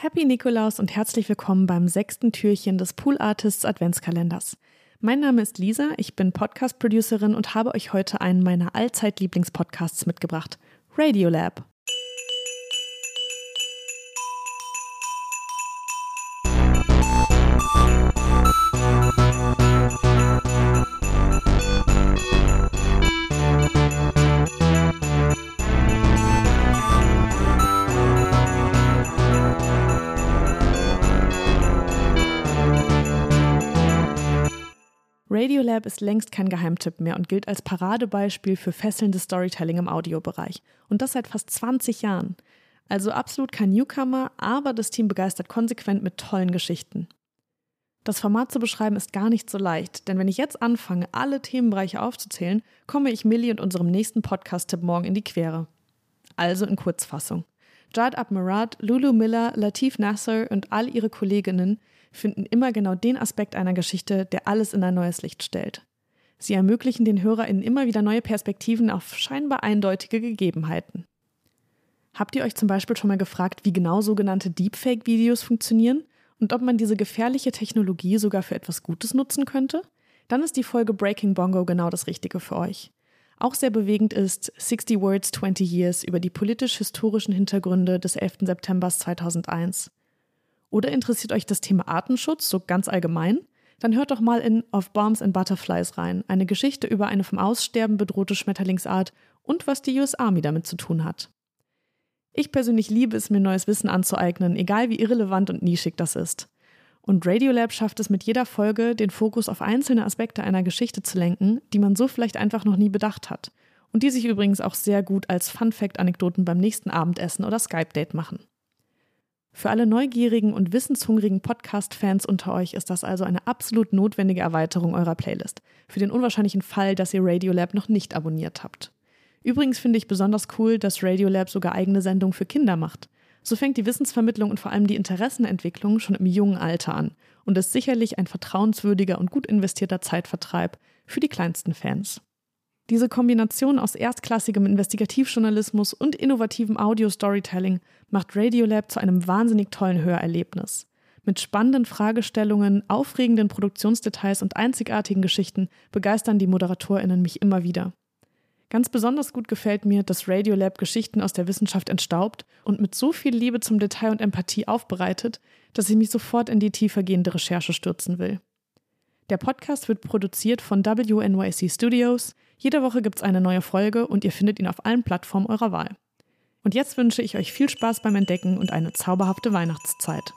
Happy Nikolaus und herzlich willkommen beim sechsten Türchen des Pool Artists Adventskalenders. Mein Name ist Lisa, ich bin Podcast-Producerin und habe euch heute einen meiner Allzeit-Lieblingspodcasts mitgebracht, Radiolab. Radiolab ist längst kein Geheimtipp mehr und gilt als Paradebeispiel für fesselndes Storytelling im Audiobereich. Und das seit fast 20 Jahren. Also absolut kein Newcomer, aber das Team begeistert konsequent mit tollen Geschichten. Das Format zu beschreiben ist gar nicht so leicht, denn wenn ich jetzt anfange, alle Themenbereiche aufzuzählen, komme ich Millie und unserem nächsten Podcast-Tipp morgen in die Quere. Also in Kurzfassung. Jad Abmarad, Lulu Miller, Latif Nasser und all ihre Kolleginnen finden immer genau den Aspekt einer Geschichte, der alles in ein neues Licht stellt. Sie ermöglichen den HörerInnen immer wieder neue Perspektiven auf scheinbar eindeutige Gegebenheiten. Habt ihr euch zum Beispiel schon mal gefragt, wie genau sogenannte Deepfake-Videos funktionieren und ob man diese gefährliche Technologie sogar für etwas Gutes nutzen könnte? Dann ist die Folge Breaking Bongo genau das Richtige für euch. Auch sehr bewegend ist 60 Words, 20 Years über die politisch-historischen Hintergründe des 11. September 2001. Oder interessiert euch das Thema Artenschutz so ganz allgemein? Dann hört doch mal in Of Bombs and Butterflies rein, eine Geschichte über eine vom Aussterben bedrohte Schmetterlingsart und was die US Army damit zu tun hat. Ich persönlich liebe es, mir neues Wissen anzueignen, egal wie irrelevant und nischig das ist. Und Radiolab schafft es mit jeder Folge, den Fokus auf einzelne Aspekte einer Geschichte zu lenken, die man so vielleicht einfach noch nie bedacht hat. Und die sich übrigens auch sehr gut als Fun-Fact-Anekdoten beim nächsten Abendessen oder Skype-Date machen. Für alle neugierigen und wissenshungrigen Podcast-Fans unter euch ist das also eine absolut notwendige Erweiterung eurer Playlist. Für den unwahrscheinlichen Fall, dass ihr Radiolab noch nicht abonniert habt. Übrigens finde ich besonders cool, dass Radiolab sogar eigene Sendungen für Kinder macht. So fängt die Wissensvermittlung und vor allem die Interessenentwicklung schon im jungen Alter an und ist sicherlich ein vertrauenswürdiger und gut investierter Zeitvertreib für die kleinsten Fans. Diese Kombination aus erstklassigem Investigativjournalismus und innovativem Audio-Storytelling macht Radiolab zu einem wahnsinnig tollen Hörerlebnis. Mit spannenden Fragestellungen, aufregenden Produktionsdetails und einzigartigen Geschichten begeistern die ModeratorInnen mich immer wieder. Ganz besonders gut gefällt mir, dass Radiolab Geschichten aus der Wissenschaft entstaubt und mit so viel Liebe zum Detail und Empathie aufbereitet, dass ich mich sofort in die tiefergehende Recherche stürzen will. Der Podcast wird produziert von WNYC Studios. Jede Woche gibt es eine neue Folge und ihr findet ihn auf allen Plattformen eurer Wahl. Und jetzt wünsche ich euch viel Spaß beim Entdecken und eine zauberhafte Weihnachtszeit.